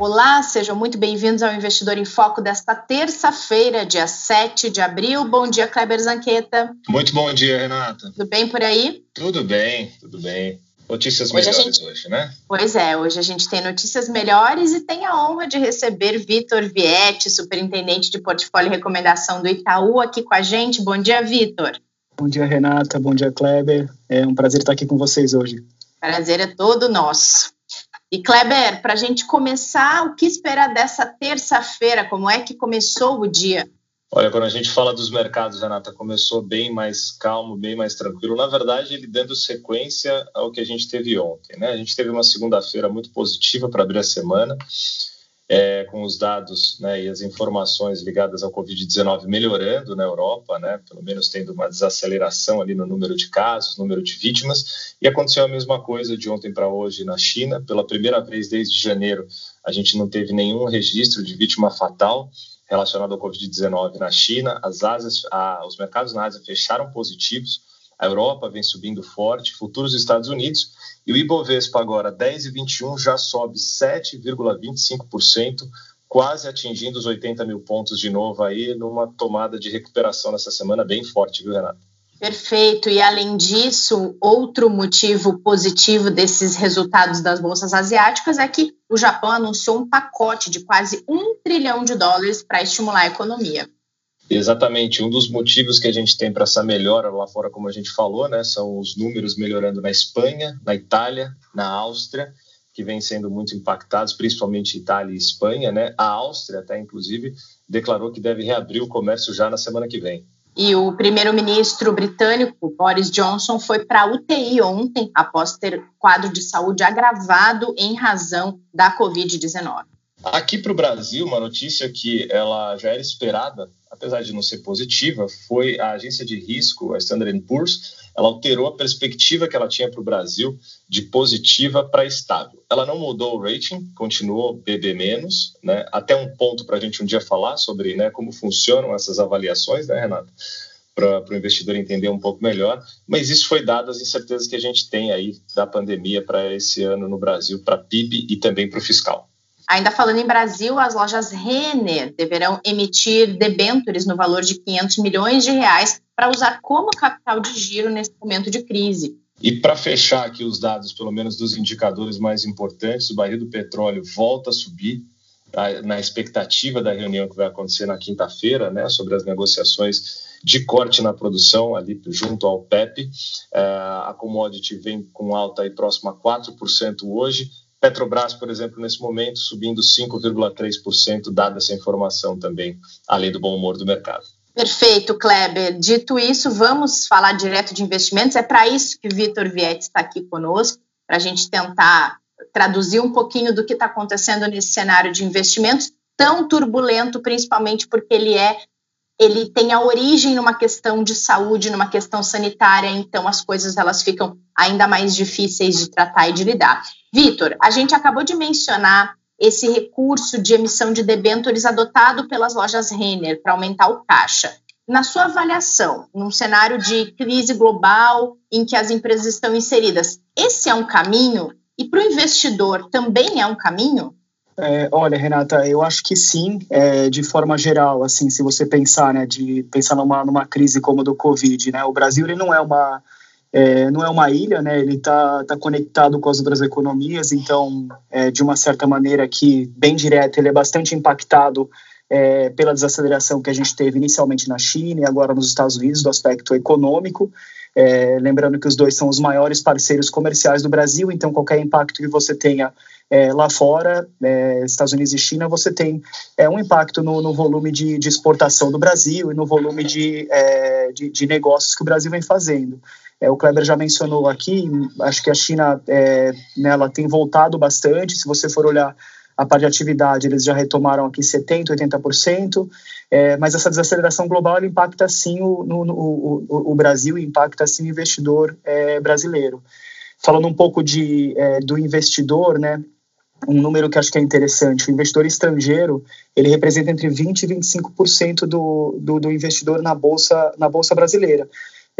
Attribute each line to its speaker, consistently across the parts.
Speaker 1: Olá, sejam muito bem-vindos ao Investidor em Foco desta terça-feira, dia 7 de abril. Bom dia, Kleber Zanqueta.
Speaker 2: Muito bom dia, Renata.
Speaker 1: Tudo bem por aí?
Speaker 2: Tudo bem, tudo bem. Notícias hoje melhores gente... hoje, né?
Speaker 1: Pois é, hoje a gente tem notícias melhores e tem a honra de receber Vitor Vietti, superintendente de portfólio e recomendação do Itaú, aqui com a gente. Bom dia, Vitor.
Speaker 3: Bom dia, Renata. Bom dia, Kleber. É um prazer estar aqui com vocês hoje.
Speaker 1: Prazer é todo nosso. E Kleber, para a gente começar, o que esperar dessa terça-feira? Como é que começou o dia?
Speaker 2: Olha, quando a gente fala dos mercados, Renata, começou bem mais calmo, bem mais tranquilo. Na verdade, ele dando sequência ao que a gente teve ontem. Né? A gente teve uma segunda-feira muito positiva para abrir a semana é, com os dados né, e as informações ligadas ao Covid-19 melhorando na Europa, né, pelo menos tendo uma desaceleração ali no número de casos, número de vítimas, e aconteceu a mesma coisa de ontem para hoje na China. Pela primeira vez desde janeiro, a gente não teve nenhum registro de vítima fatal relacionado ao Covid-19 na China. As Ásias, a, os mercados na Ásia fecharam positivos, a Europa vem subindo forte, futuros Estados Unidos e o Ibovespa agora, 10,21, já sobe 7,25%, quase atingindo os 80 mil pontos de novo aí, numa tomada de recuperação nessa semana bem forte, viu, Renato?
Speaker 1: Perfeito. E além disso, outro motivo positivo desses resultados das bolsas asiáticas é que o Japão anunciou um pacote de quase um trilhão de dólares para estimular a economia.
Speaker 2: Exatamente. Um dos motivos que a gente tem para essa melhora lá fora, como a gente falou, né, são os números melhorando na Espanha, na Itália, na Áustria, que vêm sendo muito impactados, principalmente Itália e Espanha. Né? A Áustria, até inclusive, declarou que deve reabrir o comércio já na semana que vem.
Speaker 1: E o primeiro-ministro britânico, Boris Johnson, foi para UTI ontem, após ter quadro de saúde agravado em razão da Covid-19.
Speaker 2: Aqui para o Brasil, uma notícia que ela já era esperada, apesar de não ser positiva, foi a agência de risco, a Standard Poor's, ela alterou a perspectiva que ela tinha para o Brasil de positiva para estável. Ela não mudou o rating, continuou BB-, né? até um ponto para a gente um dia falar sobre né, como funcionam essas avaliações, né, Renata? Para o investidor entender um pouco melhor, mas isso foi dado as incertezas que a gente tem aí da pandemia para esse ano no Brasil, para PIB e também para o fiscal.
Speaker 1: Ainda falando em Brasil, as lojas Renner deverão emitir debêntures no valor de 500 milhões de reais para usar como capital de giro nesse momento de crise.
Speaker 2: E para fechar aqui os dados, pelo menos dos indicadores mais importantes, o barril do petróleo volta a subir tá? na expectativa da reunião que vai acontecer na quinta-feira, né, sobre as negociações de corte na produção ali junto ao PEP. É, a commodity vem com alta aí próxima a 4% hoje, Petrobras, por exemplo, nesse momento, subindo 5,3%, dada essa informação também, além do bom humor do mercado.
Speaker 1: Perfeito, Kleber. Dito isso, vamos falar direto de investimentos. É para isso que o Vitor Vietti está aqui conosco, para a gente tentar traduzir um pouquinho do que está acontecendo nesse cenário de investimentos tão turbulento, principalmente porque ele é ele tem a origem numa questão de saúde, numa questão sanitária, então as coisas elas ficam ainda mais difíceis de tratar e de lidar. Vitor, a gente acabou de mencionar esse recurso de emissão de debêntures adotado pelas lojas Renner para aumentar o caixa. Na sua avaliação, num cenário de crise global em que as empresas estão inseridas, esse é um caminho? E para o investidor também é um caminho?
Speaker 3: É, olha, Renata, eu acho que sim, é, de forma geral, assim, se você pensar, né, de pensar numa, numa crise como a do Covid, né, o Brasil ele não é uma é, não é uma ilha, né? Ele está tá conectado com as outras economias, então, é, de uma certa maneira, aqui, bem direto, ele é bastante impactado é, pela desaceleração que a gente teve inicialmente na China e agora nos Estados Unidos, do aspecto econômico. É, lembrando que os dois são os maiores parceiros comerciais do Brasil, então qualquer impacto que você tenha é, lá fora, é, Estados Unidos e China, você tem um impacto no, no volume de, de, exportação do Brasil e no volume de, de, de negócios que o Brasil vem fazendo. É, o Kleber já mencionou aqui, acho que a China é, né, ela tem voltado bastante. Se você for olhar a parte de atividade eles já retomaram aqui 70%, 80%, é, mas essa desaceleração global impacta sim o, no, no, o, o, Brasil, impacta sim o investidor é, brasileiro. Falando um pouco de, é, do investidor, né, um número que acho que é interessante, o investidor estrangeiro, ele representa entre 20% e 25% do, do, do investidor na bolsa, na bolsa brasileira.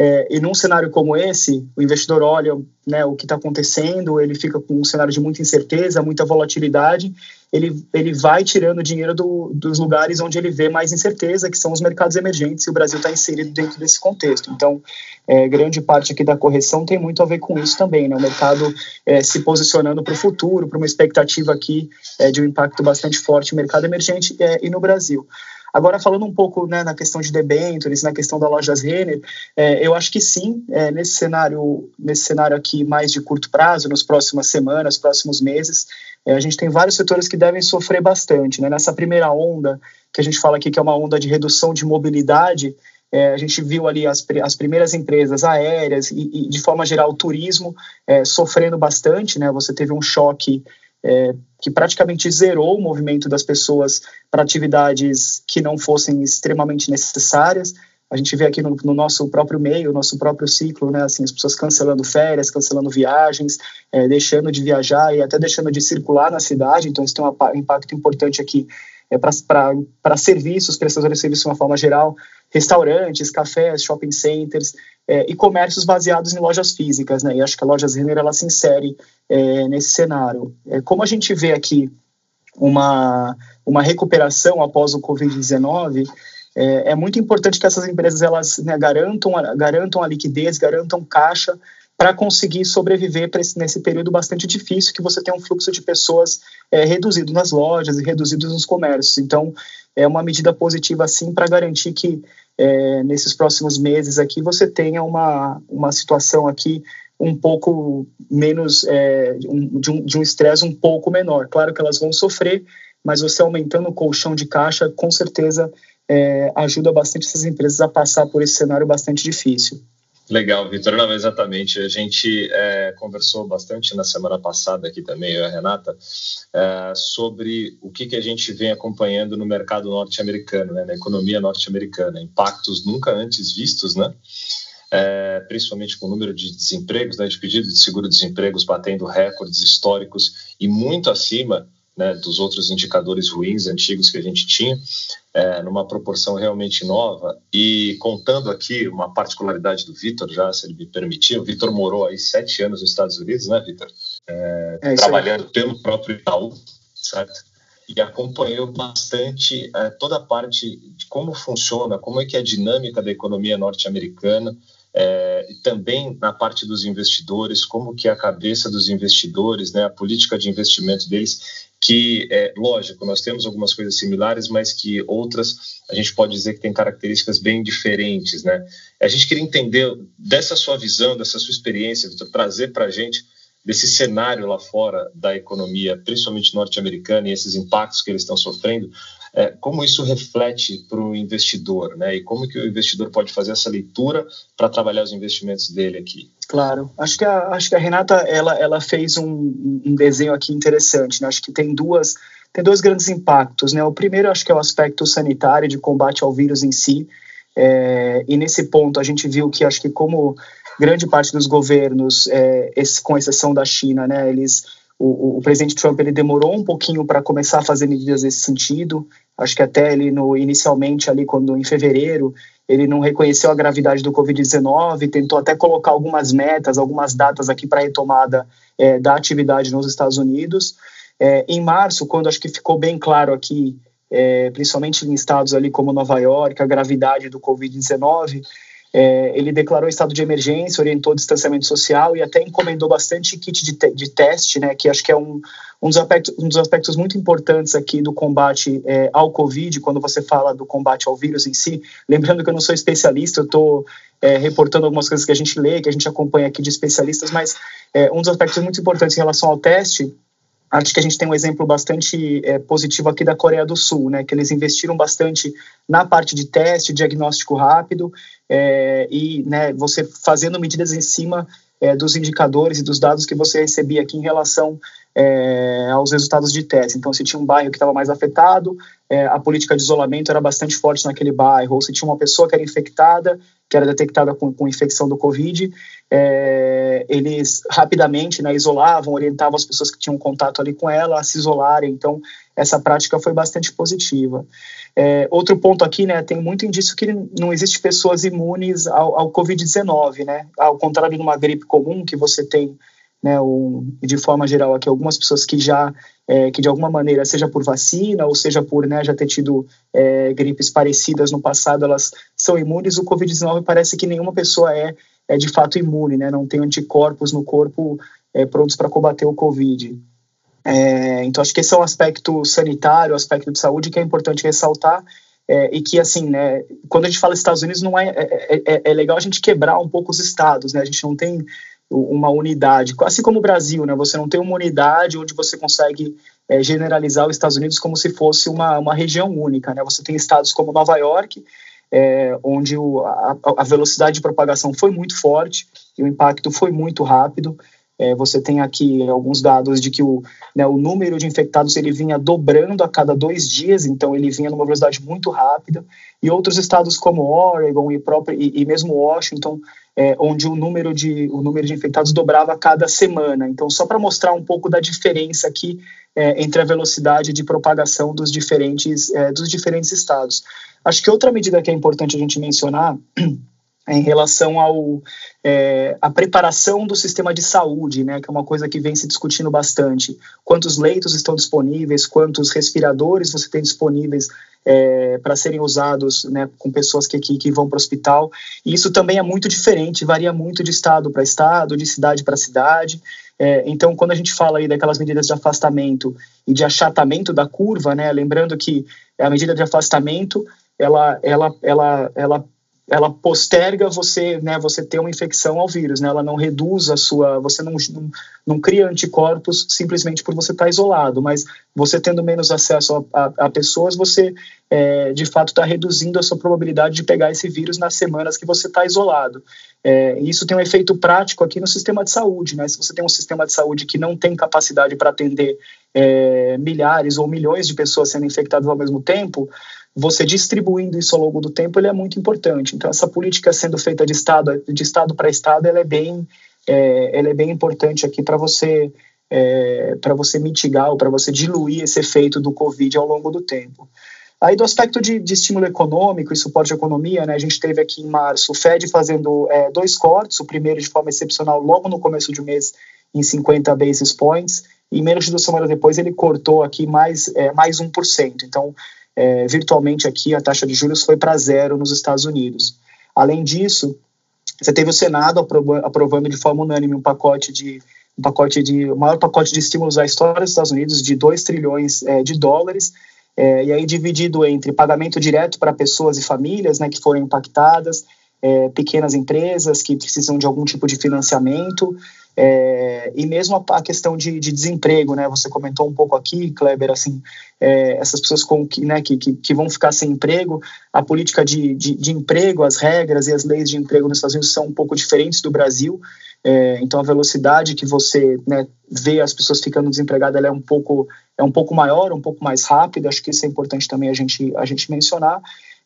Speaker 3: É, e num cenário como esse, o investidor olha né, o que está acontecendo, ele fica com um cenário de muita incerteza, muita volatilidade, ele, ele vai tirando dinheiro do, dos lugares onde ele vê mais incerteza, que são os mercados emergentes, e o Brasil está inserido dentro desse contexto. Então, é, grande parte aqui da correção tem muito a ver com isso também, né? o mercado é, se posicionando para o futuro, para uma expectativa aqui é, de um impacto bastante forte no mercado emergente é, e no Brasil. Agora, falando um pouco né, na questão de debentures, na questão da lojas Renner, é, eu acho que sim, é, nesse cenário nesse cenário aqui mais de curto prazo, nas próximas semanas, próximos meses, é, a gente tem vários setores que devem sofrer bastante. Né? Nessa primeira onda, que a gente fala aqui que é uma onda de redução de mobilidade, é, a gente viu ali as, as primeiras empresas aéreas e, e, de forma geral, o turismo é, sofrendo bastante, né? Você teve um choque é, que praticamente zerou o movimento das pessoas para atividades que não fossem extremamente necessárias. A gente vê aqui no, no, nosso próprio meio, nosso próprio ciclo, né, assim, as pessoas cancelando férias, cancelando viagens, é, deixando de viajar e até deixando de circular na cidade. Então, isso tem um impacto importante aqui é, para serviços, prestadores de serviços de uma forma geral, restaurantes, cafés, shopping centers é, e comércios baseados em lojas físicas, né? E acho que a Lojas Renner ela se insere é, nesse cenário. É, como a gente vê aqui uma, uma recuperação após o Covid-19, é, é, muito importante que essas empresas elas né, garantam, garantam a liquidez, garantam caixa para conseguir sobreviver esse, nesse período bastante difícil que você tem um fluxo de pessoas é, reduzido nas lojas e reduzido nos comércios. Então, é uma medida positiva, sim, para garantir que é, nesses próximos meses aqui você tenha uma, uma situação aqui um pouco menos, é, de um estresse um, um pouco menor. Claro que elas vão sofrer, mas você aumentando o colchão de caixa, com certeza é, ajuda bastante essas empresas a passar por esse cenário bastante difícil.
Speaker 2: Legal, Vitor. Não, exatamente. A gente é, conversou bastante na semana passada aqui também, eu e a Renata, é, sobre o que, que a gente vem acompanhando no mercado norte-americano, né, na economia norte-americana. Impactos nunca antes vistos, né? É, principalmente com o número de desempregos, né, de pedidos de seguro-desempregos batendo recordes históricos e muito acima né, dos outros indicadores ruins, antigos que a gente tinha é, numa proporção realmente nova. E contando aqui uma particularidade do Vitor, já se ele me permitir, o Vitor morou aí sete anos nos Estados Unidos, né, Vitor? É, é trabalhando aí. pelo próprio Itaú, certo? E acompanhou bastante é, toda a parte de como funciona, como é que é a dinâmica da economia norte-americana, é, e também na parte dos investidores, como que é a cabeça dos investidores, né, a política de investimento deles, que, é, lógico, nós temos algumas coisas similares, mas que outras a gente pode dizer que tem características bem diferentes, né? A gente queria entender dessa sua visão, dessa sua experiência, Victor, trazer para a gente desse cenário lá fora da economia, principalmente norte-americana, e esses impactos que eles estão sofrendo, é, como isso reflete para o investidor, né? E como que o investidor pode fazer essa leitura para trabalhar os investimentos dele aqui?
Speaker 3: Claro, acho que a, acho que a Renata ela, ela fez um, um desenho aqui interessante, né? Acho que tem duas tem dois grandes impactos, né? O primeiro acho que é o aspecto sanitário de combate ao vírus em si, é, e nesse ponto a gente viu que acho que como grande parte dos governos, é, esse, com exceção da China, né? Eles o, o, presidente Trump ele demorou um pouquinho para começar a fazer medidas nesse sentido. Acho que até ele no inicialmente ali quando em fevereiro ele não reconheceu a gravidade do Covid-19, tentou até colocar algumas metas, algumas datas aqui para retomada é, da atividade nos Estados Unidos. É, em março, quando acho que ficou bem claro aqui, é, principalmente em estados ali como Nova York, a gravidade do Covid-19, é, ele declarou estado de emergência, orientou o distanciamento social e até encomendou bastante kit de, te de teste, né, que acho que é um, um, dos aspectos, um dos aspectos muito importantes aqui do combate é, ao Covid, quando você fala do combate ao vírus em si. Lembrando que eu não sou especialista, eu estou é, reportando algumas coisas que a gente lê, que a gente acompanha aqui de especialistas, mas é, um dos aspectos muito importantes em relação ao teste acho que a gente tem um exemplo bastante é, positivo aqui da Coreia do Sul, né, que eles investiram bastante na parte de teste, diagnóstico rápido, é, e né, você fazendo medidas em cima é, dos indicadores e dos dados que você recebia aqui em relação é, aos resultados de teste. Então, se tinha um bairro que estava mais afetado, é, a política de isolamento era bastante forte naquele bairro, ou se tinha uma pessoa que era infectada, que era detectada com, com infecção do Covid, é, eles rapidamente né, isolavam, orientavam as pessoas que tinham contato ali com ela a se isolarem. Então, essa prática foi bastante positiva. É, outro ponto aqui, né, tem muito indício que não existe pessoas imunes ao, ao Covid-19, né, ao contrário de uma gripe comum que você tem né, de forma geral aqui algumas pessoas que já é, que de alguma maneira seja por vacina ou seja por né, já ter tido é, gripes parecidas no passado elas são imunes o covid-19 parece que nenhuma pessoa é, é de fato imune né, não tem anticorpos no corpo é, prontos para combater o covid é, então acho que esse é um aspecto sanitário aspecto de saúde que é importante ressaltar é, e que assim, né, quando a gente fala Estados Unidos, não é, é, é, é, legal a gente quebrar um pouco os estados, né? A gente não tem uma unidade, assim como o Brasil, né? Você não tem uma unidade onde você consegue é, generalizar os Estados Unidos como se fosse uma, uma região única, né? Você tem estados como Nova York, é, onde o, a, a, velocidade de propagação foi muito forte e o impacto foi muito rápido. É, você tem aqui alguns dados de que o, né, o número de infectados ele vinha dobrando a cada dois dias, então ele vinha numa velocidade muito rápida. E outros estados como Oregon e, próprio, e, e mesmo Washington é, onde o número, de, o número de infectados dobrava a cada semana. Então, só para mostrar um pouco da diferença aqui é, entre a velocidade de propagação dos diferentes, é, dos diferentes estados. Acho que outra medida que é importante a gente mencionar em relação ao é, a preparação do sistema de saúde, né, que é uma coisa que vem se discutindo bastante. Quantos leitos estão disponíveis, quantos respiradores você tem disponíveis é, para serem usados né, com pessoas que, que, que vão para o hospital. E isso também é muito diferente, varia muito de estado para estado, de cidade para cidade. É, então, quando a gente fala aí daquelas medidas de afastamento e de achatamento da curva, né, lembrando que a medida de afastamento ela, ela, ela, ela ela posterga você, né, você ter uma infecção ao vírus, né, ela não reduz a sua, você não, não, não cria anticorpos simplesmente por você estar isolado, mas você tendo menos acesso a, a, a pessoas, você é, de fato está reduzindo a sua probabilidade de pegar esse vírus nas semanas que você está isolado. É, isso tem um efeito prático aqui no sistema de saúde, né, se você tem um sistema de saúde que não tem capacidade para atender é, milhares ou milhões de pessoas sendo infectadas ao mesmo tempo, você distribuindo isso ao longo do tempo, ele é muito importante. Então, essa política sendo feita de estado de estado para estado, ela é bem, é, ela é bem importante aqui para você é, para você mitigar ou para você diluir esse efeito do Covid ao longo do tempo. Aí, do aspecto de, de estímulo econômico e suporte à economia, né, a gente teve aqui em março o Fed fazendo é, dois cortes, o primeiro de forma excepcional logo no começo do mês em 50 basis points, e menos de duas semanas depois ele cortou aqui mais, é, mais 1%. Então, é, virtualmente aqui a taxa de juros foi para zero nos Estados Unidos. Além disso, você teve o Senado aprovando de forma unânime um pacote de um pacote de o maior pacote de estímulos à história dos Estados Unidos de 2 trilhões é, de dólares é, e aí dividido entre pagamento direto para pessoas e famílias né, que foram impactadas, é, pequenas empresas que precisam de algum tipo de financiamento é, e mesmo a, a questão de, de, desemprego, né? Você comentou um pouco aqui, Kleber, assim, é, essas pessoas com, né, que, que, que, vão ficar sem emprego, a política de, de, de, emprego, as regras e as leis de emprego nos Estados Unidos são um pouco diferentes do Brasil. É, então a velocidade que você né, vê as pessoas ficando desempregadas é um pouco é um pouco maior, um pouco mais rápida. Acho que isso é importante também a gente a gente mencionar.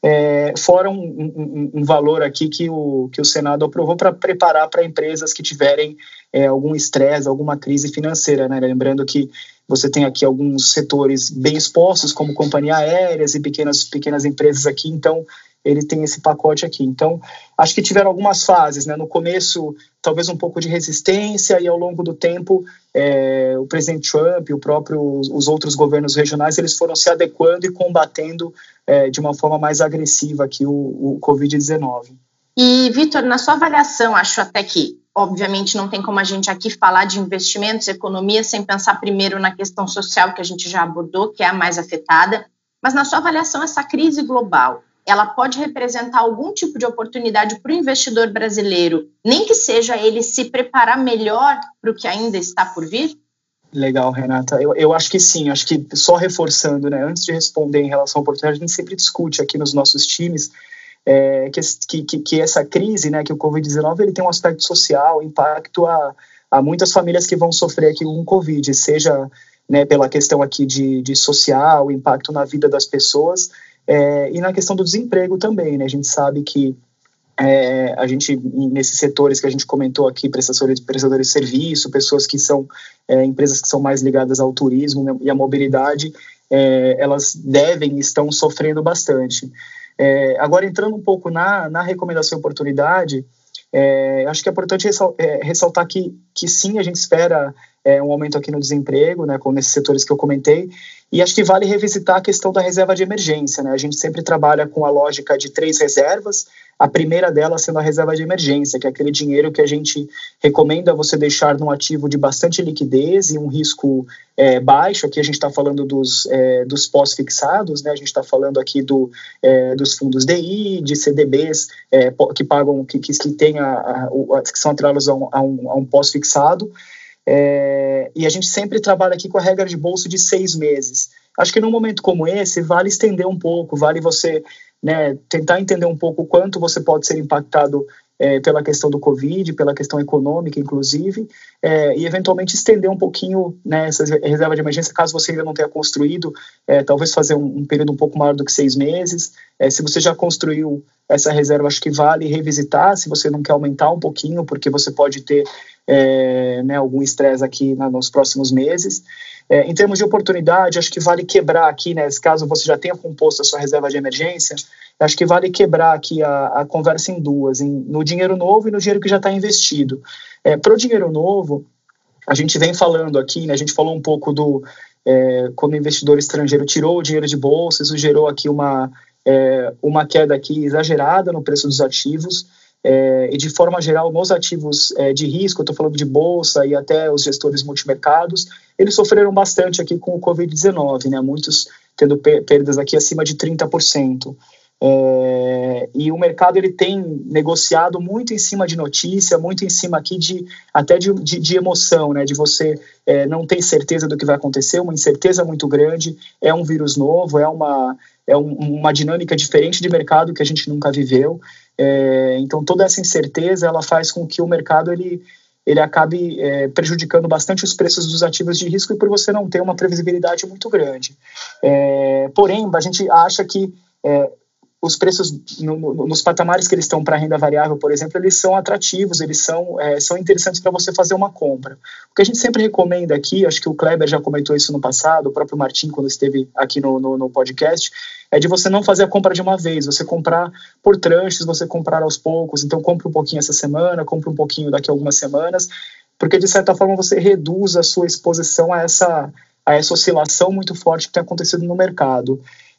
Speaker 3: É, fora um, um, um, valor aqui que o, que o Senado aprovou para preparar para empresas que tiverem é, algum estresse, alguma crise financeira. Né? Lembrando que você tem aqui alguns setores bem expostos, como companhia aéreas e pequenas, pequenas empresas aqui, então ele tem esse pacote aqui. Então, acho que tiveram algumas fases, né? No começo, talvez um pouco de resistência, e ao longo do tempo, é, o presidente Trump e o próprio, os outros governos regionais, eles foram se adequando e combatendo é, de uma forma mais agressiva aqui o, o Covid-19.
Speaker 1: E, Vitor, na sua avaliação, acho até que, obviamente, não tem como a gente aqui falar de investimentos, economia, sem pensar primeiro na questão social que a gente já abordou, que é a mais afetada, mas na sua avaliação, essa crise global, ela pode representar algum tipo de oportunidade para o investidor brasileiro, nem que seja ele se preparar melhor para o que ainda está por vir?
Speaker 3: Legal, Renata. Eu, eu acho que sim, acho que só reforçando, né, antes de responder em relação à oportunidade, a gente sempre discute aqui nos nossos times é, que, que, que, essa crise, né, que o Covid-19 ele tem um aspecto social, impacto a, há muitas famílias que vão sofrer aqui um Covid, seja né, pela questão aqui de, de social, impacto na vida das pessoas, é, e na questão do desemprego também, né? A gente sabe que é, a gente, nesses setores que a gente comentou aqui, prestadores, prestadores de serviço, pessoas que são, é, empresas que são mais ligadas ao turismo e à mobilidade, é, elas devem, estão sofrendo bastante. É, agora, entrando um pouco na, na recomendação e oportunidade, é, acho que é importante é, ressaltar que, que sim, a gente espera é, um aumento aqui no desemprego, né, com nesses setores que eu comentei, e acho que vale revisitar a questão da reserva de emergência. Né? A gente sempre trabalha com a lógica de três reservas, a primeira delas sendo a reserva de emergência, que é aquele dinheiro que a gente recomenda você deixar num ativo de bastante liquidez e um risco é, baixo. Aqui a gente está falando dos, é, dos pós-fixados, né? a gente está falando aqui do, é, dos fundos DI, de CDBs é, que pagam, que, que, que, tem a, a, a, que são atrelados a um, a um, um pós-fixado. É, e a gente sempre trabalha aqui com a regra de bolsa de seis meses. Acho que num momento como esse, vale estender um pouco, vale você né, tentar entender um pouco quanto você pode ser impactado é, pela questão do Covid, pela questão econômica, inclusive, é, e eventualmente estender um pouquinho né, essa reserva de emergência, caso você ainda não tenha construído, é, talvez fazer um, um, período um pouco maior do que seis meses. É, se você já construiu essa reserva, acho que vale revisitar, se você não quer aumentar um pouquinho, porque você pode ter é, né, algum estresse aqui na, nos próximos meses. É, em termos de oportunidade, acho que vale quebrar aqui, né, caso você já tenha composto a sua reserva de emergência, acho que vale quebrar aqui a, a conversa em duas, em, no dinheiro novo e no dinheiro que já está investido. É, Para o dinheiro novo, a gente vem falando aqui, né, a gente falou um pouco do é, o investidor estrangeiro tirou o dinheiro de bolsa, isso gerou aqui uma, é, uma queda aqui exagerada no preço dos ativos, é, e de forma geral nos ativos é, de risco, estou falando de bolsa e até os gestores multimercados, eles sofreram bastante aqui com o Covid-19, né, muitos tendo perdas aqui acima de 30%. É, e o mercado ele tem negociado muito em cima de notícia, muito em cima aqui de até de, de, de emoção, né? De você é, não ter certeza do que vai acontecer, uma incerteza muito grande. É um vírus novo, é uma é um, uma dinâmica diferente de mercado que a gente nunca viveu. É, então toda essa incerteza ela faz com que o mercado ele ele acabe é, prejudicando bastante os preços dos ativos de risco e por você não ter uma previsibilidade muito grande. É, porém, a gente acha que é, os preços no, no, nos patamares que eles estão para renda variável, por exemplo, eles são atrativos, eles são, é, são interessantes para você fazer uma compra. O que a gente sempre recomenda aqui, acho que o Kleber já comentou isso no passado, o próprio Martin, quando esteve aqui no, no, no podcast, é de você não fazer a compra de uma vez, você comprar por tranches, você comprar aos poucos. Então, compre um pouquinho essa semana, compre um pouquinho daqui a algumas semanas, porque de certa forma você reduz a sua exposição a essa, a essa oscilação muito forte que tem acontecido no mercado.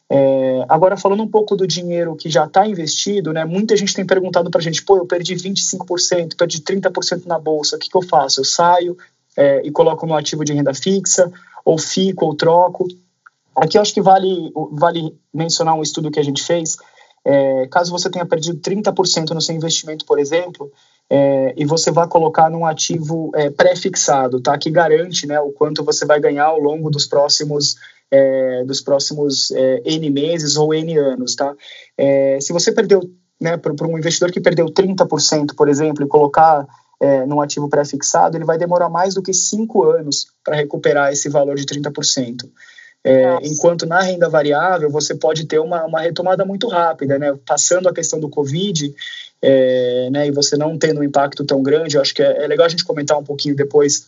Speaker 3: É, agora, falando um pouco do dinheiro que já está investido, né, muita gente tem perguntado para a gente: pô, eu perdi 25%, perdi 30% na bolsa, o que, que eu faço? Eu saio é, e coloco no ativo de renda fixa, ou fico, ou troco. Aqui eu acho que vale, vale mencionar um estudo que a gente fez. É, caso você tenha perdido 30% no seu investimento, por exemplo, é, e você vai colocar num ativo é, pré-fixado, tá? Que garante né, o quanto você vai ganhar ao longo dos próximos é, dos próximos é, N meses ou N anos, tá? É, se você perdeu, né, para um investidor que perdeu 30%, por exemplo, e colocar é, num ativo pré-fixado, ele vai demorar mais do que cinco anos para recuperar esse valor de 30%. É, enquanto na renda variável você pode ter uma, uma retomada muito rápida, né? Passando a questão do Covid, é, né, e você não tendo um impacto tão grande, eu acho que é, é legal a gente comentar um pouquinho depois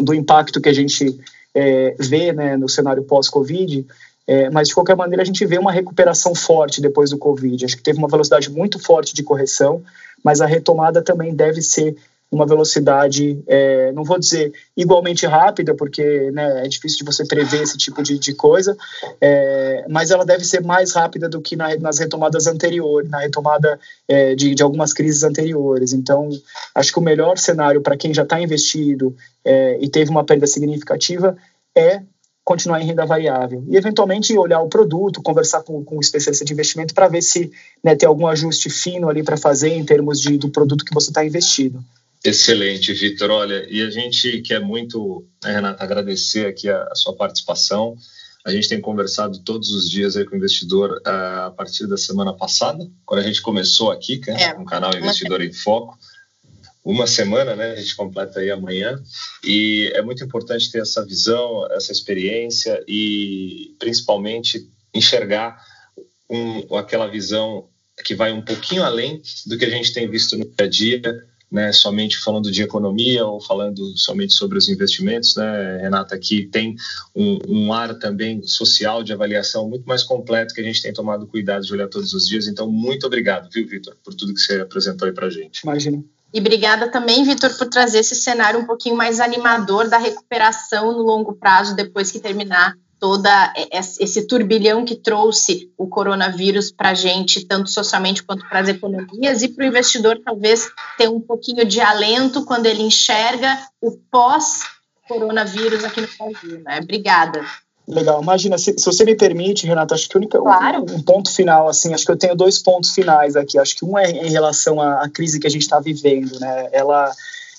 Speaker 3: do impacto que a gente é, vê né, no cenário pós-Covid, é, mas de qualquer maneira a gente vê uma recuperação forte depois do Covid. Acho que teve uma velocidade muito forte de correção, mas a retomada também deve ser uma velocidade, é, não vou dizer igualmente rápida, porque né, é difícil de você prever esse tipo de, de coisa, é, mas ela deve ser mais rápida do que na, nas retomadas anteriores, na retomada é, de, de, algumas crises anteriores. Então, acho que o melhor cenário para quem já está investido é, e teve uma perda significativa é continuar em renda variável e eventualmente olhar o produto, conversar com, com o especialista de investimento para ver se né, tem algum ajuste fino ali para fazer em termos de, do produto que você está investido.
Speaker 2: Excelente, Vitor. Olha, e a gente quer muito, né, Renata, agradecer aqui a, a, sua participação. A gente tem conversado todos os dias aí com o investidor uh, a partir da semana passada, quando a gente começou aqui, né, é, com o canal Investidor em Foco. uma semana, né? A gente completa aí amanhã e é muito importante ter essa visão, essa experiência e principalmente enxergar um, aquela visão que vai um pouquinho além do que a gente tem visto no dia a dia, né, somente falando de economia ou falando somente sobre os investimentos, né, Renata, aqui tem um, um, ar também social de avaliação muito mais completo que a gente tem tomado cuidado de olhar todos os dias. Então, muito obrigado, viu, Vitor, por tudo que você apresentou aí para a gente.
Speaker 3: Imagina.
Speaker 1: E obrigada também, Vitor, por trazer esse cenário um pouquinho mais animador da recuperação no longo prazo depois que terminar toda esse turbilhão que trouxe o coronavírus para a gente, tanto socialmente quanto para as economias, e para o investidor talvez ter um pouquinho de alento quando ele enxerga o pós-coronavírus aqui no Brasil. Né? Obrigada.
Speaker 3: Legal. Imagina, se, se, você me permite, Renata, acho que o único
Speaker 1: claro.
Speaker 3: um, um, ponto final, assim, acho que eu tenho dois pontos finais aqui. Acho que um é em relação à, à crise que a gente está vivendo, né? Ela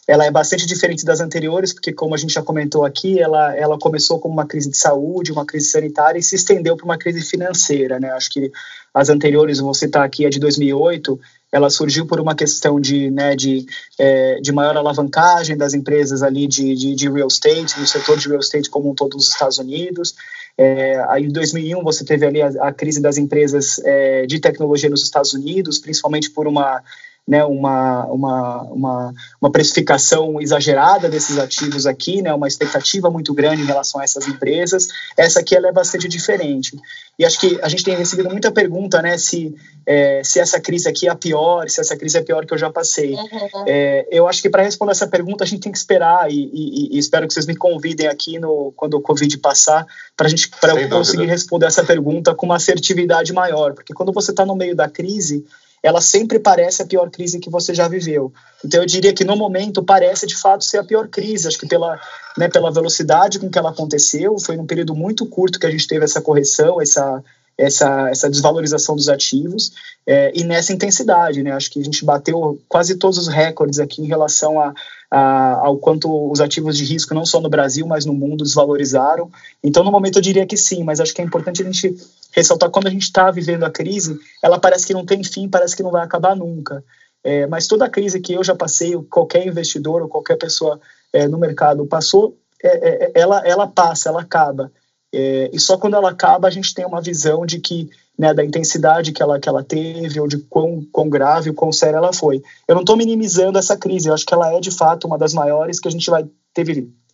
Speaker 3: ela é bastante diferente das anteriores, porque, como a gente já comentou aqui, ela, ela começou como uma crise de saúde, uma crise sanitária e se estendeu para uma crise financeira. Né? Acho que as anteriores, vou citar aqui a de 2008, ela surgiu por uma questão de, né, de, é, de maior alavancagem das empresas ali de, de, de, real estate, no setor de real estate como um todo nos Estados Unidos. É, aí em 2001 você teve ali a, a crise das empresas é, de tecnologia nos Estados Unidos, principalmente por uma né, uma, uma, uma, uma, precificação exagerada desses ativos aqui, né, uma expectativa muito grande em relação a essas empresas. Essa aqui ela é bastante diferente. E acho que a gente tem recebido muita pergunta né, se, é, se essa crise aqui é a pior, se essa crise é pior que eu já passei. Uhum. É, eu acho que para responder essa pergunta a gente tem que esperar e, e, e, espero que vocês me convidem aqui no, quando o Covid passar para gente para eu conseguir responder essa pergunta com uma assertividade maior, porque quando você está no meio da crise ela sempre parece a pior crise que você já viveu. Então eu diria que no momento parece de fato ser a pior crise, acho que pela, né, pela velocidade com que ela aconteceu, foi num período muito curto que a gente teve essa correção, essa essa, essa desvalorização dos ativos é, e nessa intensidade, né? Acho que a gente bateu quase todos os recordes aqui em relação a, a, ao quanto os ativos de risco, não só no Brasil, mas no mundo, desvalorizaram. Então, no momento, eu diria que sim, mas acho que é importante a gente ressaltar quando a gente está vivendo a crise, ela parece que não tem fim, parece que não vai acabar nunca. É, mas toda a crise que eu já passei, qualquer investidor ou qualquer pessoa é, no mercado passou, é, é ela, ela passa, ela acaba. É, e só quando ela acaba a gente tem uma visão de que né, da intensidade que ela, que ela teve ou de quão, quão grave, quão séria ela foi. Eu não estou minimizando essa crise, eu acho que ela é de fato uma das maiores que a gente vai ter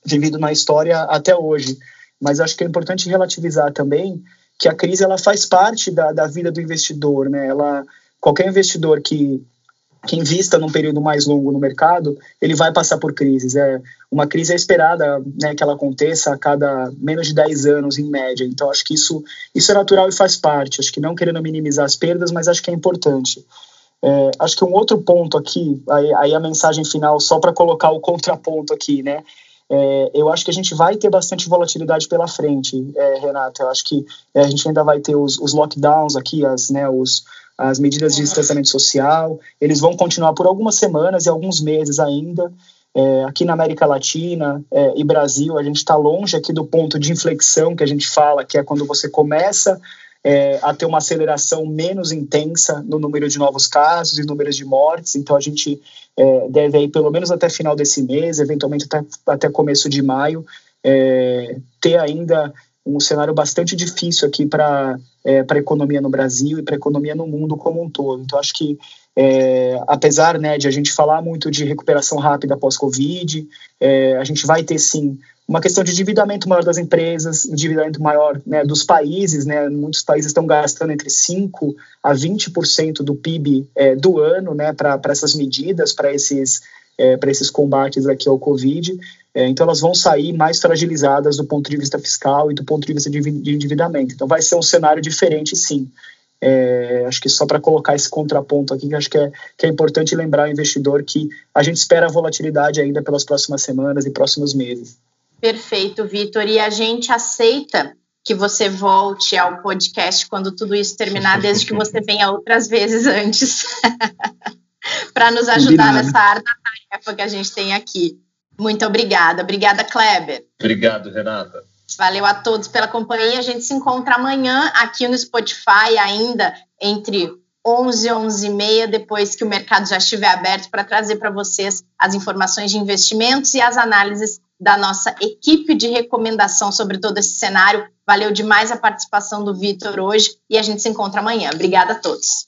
Speaker 3: vivido na história até hoje. Mas acho que é importante relativizar também que a crise ela faz parte da, da vida do investidor, né? Ela, qualquer investidor que que invista num período mais longo no mercado, ele vai passar por crises. É, uma crise é esperada né, que ela aconteça a cada menos de 10 anos, em média. Então, acho que isso, isso é natural e faz parte. Acho que não querendo minimizar as perdas, mas acho que é importante. É, acho que um outro ponto aqui, aí, aí a mensagem final, só para colocar o contraponto aqui, né? É, eu acho que a gente vai ter bastante volatilidade pela frente, é, Renato. Eu acho que é, a gente ainda vai ter os, os lockdowns aqui, as, né, os, as medidas de distanciamento social, eles vão continuar por algumas semanas e alguns meses ainda. É, aqui na América Latina é, e Brasil, a gente está longe aqui do ponto de inflexão que a gente fala, que é quando você começa é, a ter uma aceleração menos intensa no número de novos casos e números de mortes. Então, a gente é, deve aí, pelo menos até final desse mês, eventualmente até, até começo de maio, é, ter ainda um cenário bastante difícil aqui para é, a economia no Brasil e para a economia no mundo como um todo. Então, acho que, é, apesar né, de a gente falar muito de recuperação rápida pós-Covid, é, a gente vai ter sim uma questão de endividamento maior das empresas, endividamento maior né, dos países, né, muitos países estão gastando entre 5% a 20% do PIB é, do ano né, para essas medidas, para esses, é, esses combates aqui ao Covid. É, então, elas vão sair mais fragilizadas do ponto de vista fiscal e do ponto de vista de, de endividamento. Então, vai ser um cenário diferente, sim. É, acho que só para colocar esse contraponto aqui, acho que é, que é importante lembrar o investidor que a gente espera a volatilidade ainda pelas próximas semanas e próximos meses.
Speaker 1: Perfeito, Vitor. E a gente aceita que você volte ao podcast quando tudo isso terminar, desde que você venha outras vezes antes, para nos ajudar Combinado. nessa ardua tarefa que a gente tem aqui. Muito obrigada. Obrigada, Kleber.
Speaker 2: Obrigado, Renata.
Speaker 1: Valeu a todos pela companhia. A gente se encontra amanhã aqui no Spotify, ainda entre
Speaker 4: 11, 11 e meia, depois que o mercado já estiver aberto, para trazer para vocês as informações de investimentos e as análises da nossa equipe de recomendação sobre todo esse cenário. Valeu demais a participação do Vitor hoje e a gente se encontra amanhã. Obrigada a todos.